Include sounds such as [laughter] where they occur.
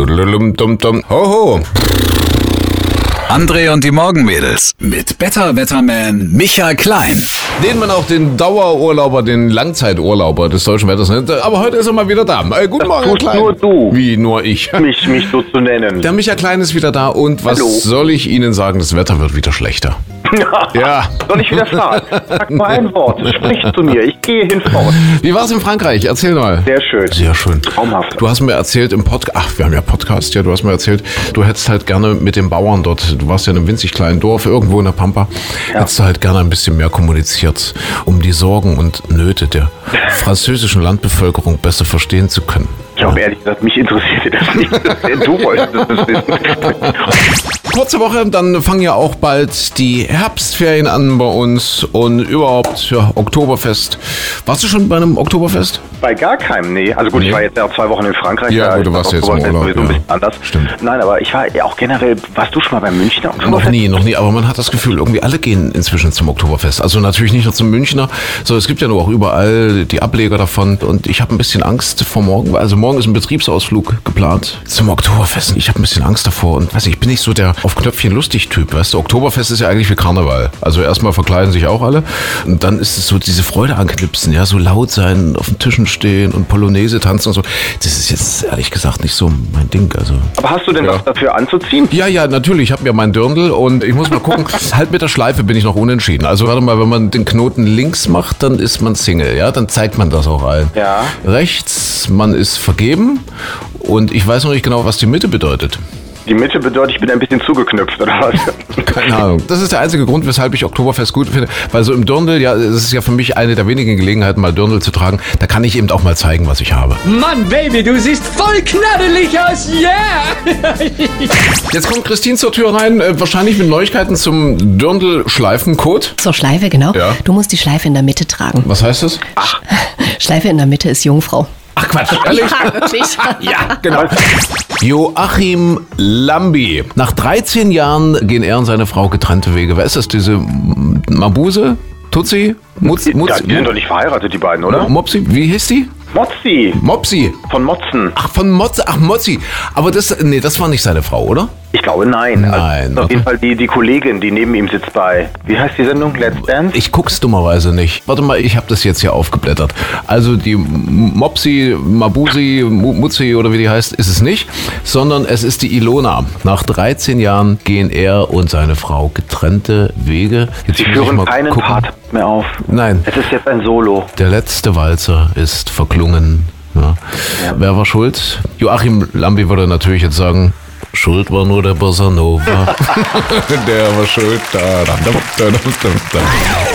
Hoho. André und die Morgenmädels mit Better Wetterman Michael Klein. Den man auch den Dauerurlauber, den Langzeiturlauber des deutschen Wetters nennt. Aber heute ist er mal wieder da. Äh, guten Morgen, Herr tust Klein. nur du. Wie nur ich. [laughs] mich, mich so zu nennen. Der Michael Klein ist wieder da und was Hallo. soll ich Ihnen sagen? Das Wetter wird wieder schlechter. [laughs] Ja. Soll ich widerfahren? Sag mal ein Wort. Sprich zu mir. Ich gehe hinfort. Wie war es in Frankreich? Erzähl mal. Sehr schön. Sehr schön. Traumhaft. Du hast mir erzählt im Podcast, ach, wir haben ja Podcast, ja, du hast mir erzählt, du hättest halt gerne mit den Bauern dort, du warst ja in einem winzig kleinen Dorf, irgendwo in der Pampa, hättest du halt gerne ein bisschen mehr kommuniziert, um die Sorgen und Nöte der [laughs] französischen Landbevölkerung besser verstehen zu können. Ich glaube ehrlich gesagt, mich interessiert das nicht. Du wolltest das wissen. Kurze Woche, dann fangen ja auch bald die Herbstferien an bei uns und überhaupt, ja, Oktoberfest. Warst du schon bei einem Oktoberfest? Bei gar keinem, nee. Also gut, Nee. ich war jetzt ja auch zwei Wochen in Frankreich. Ja, gut, du warst jetzt im Urlaub, ein ja. bisschen anders. Stimmt. Nein, aber ich war ja auch generell, warst du schon mal beim Münchner Noch Oktoberfest? nie, noch nie, aber man hat das Gefühl, irgendwie alle gehen inzwischen zum Oktoberfest. Also natürlich nicht nur zum Münchner, sondern es gibt ja nur auch überall die Ableger davon. Und ich habe ein bisschen Angst vor morgen. Also morgen ist ein Betriebsausflug geplant zum Oktoberfest. Ich habe ein bisschen Angst davor und weiß nicht, ich bin nicht so der auf Knöpfchen lustig Typ. Weißt du, Oktoberfest ist ja eigentlich wie Karneval. Also erstmal verkleiden sich auch alle und dann ist es so diese Freude anknipsen, ja, so laut sein, auf den Tischen stehen und Polonaise tanzen und so. Das ist jetzt ehrlich gesagt nicht so mein Ding. Also Aber hast du denn Ja. was dafür anzuziehen? ja, ja, natürlich. Ich habe mir mein Dirndl und ich muss mal gucken. [laughs] halt mit der Schleife bin ich noch unentschieden. Also warte mal, wenn man den Knoten links macht, dann ist man Single. Ja, dann zeigt man das auch allen. Ja. Rechts, man ist vergeben und ich weiß noch nicht genau, was die Mitte bedeutet. Die Mitte bedeutet, ich bin ein bisschen zugeknüpft, oder was? [laughs] Keine Ahnung. Das ist der einzige Grund, weshalb ich Oktoberfest gut finde. Weil so im Dirndl, ja, es ist ja für mich eine der wenigen Gelegenheiten, mal Dirndl zu tragen. Da kann ich eben auch mal zeigen, was ich habe. Mann, Baby, du siehst voll knaddelig aus, yeah! [laughs] Jetzt kommt Christine zur Tür rein, äh, wahrscheinlich mit Neuigkeiten zum Dirndl-Schleifencode. Zur Schleife, genau. Ja. Du musst die Schleife in der Mitte tragen. Was heißt das? [laughs] Schleife in der Mitte ist Jungfrau. Quatsch, ehrlich? Ja, wirklich. [laughs] Ja, genau. Joachim Lambi. Nach 13 Jahren gehen er und seine Frau getrennte Wege. Wer ist das? Diese M- Mabuse? Tutsi? Mutz, Mutz, Ja, die sind doch nicht verheiratet, die beiden, oder? Mopsi? Wie hieß die? Mozzi. Mopsi. Von Motzen. Ach, von Motz, ach, Mozzi. Aber das, nee, das war nicht seine Frau, oder? Ich glaube, nein. Nein, Also, auf jeden Fall die, die Kollegin, die neben ihm sitzt bei, wie heißt die Sendung? Let's Dance? Ich guck's dummerweise nicht. Warte mal, ich habe das jetzt hier aufgeblättert. Also die Mopsi, Mabusi, Mu- Mutzi oder wie die heißt, ist es nicht, sondern es ist die Ilona. Nach 13 Jahren gehen er und seine Frau getrennte Wege. Jetzt Sie führen keinen gucken. Part mehr auf. Nein. Es ist jetzt ein Solo. Der letzte Walzer ist verklungen. Ja. Wer war schuld? Joachim Lambi würde natürlich jetzt sagen, Schuld war nur der Bossa Nova. [laughs] [laughs] der war schuld. Da, da, da, da, da, da.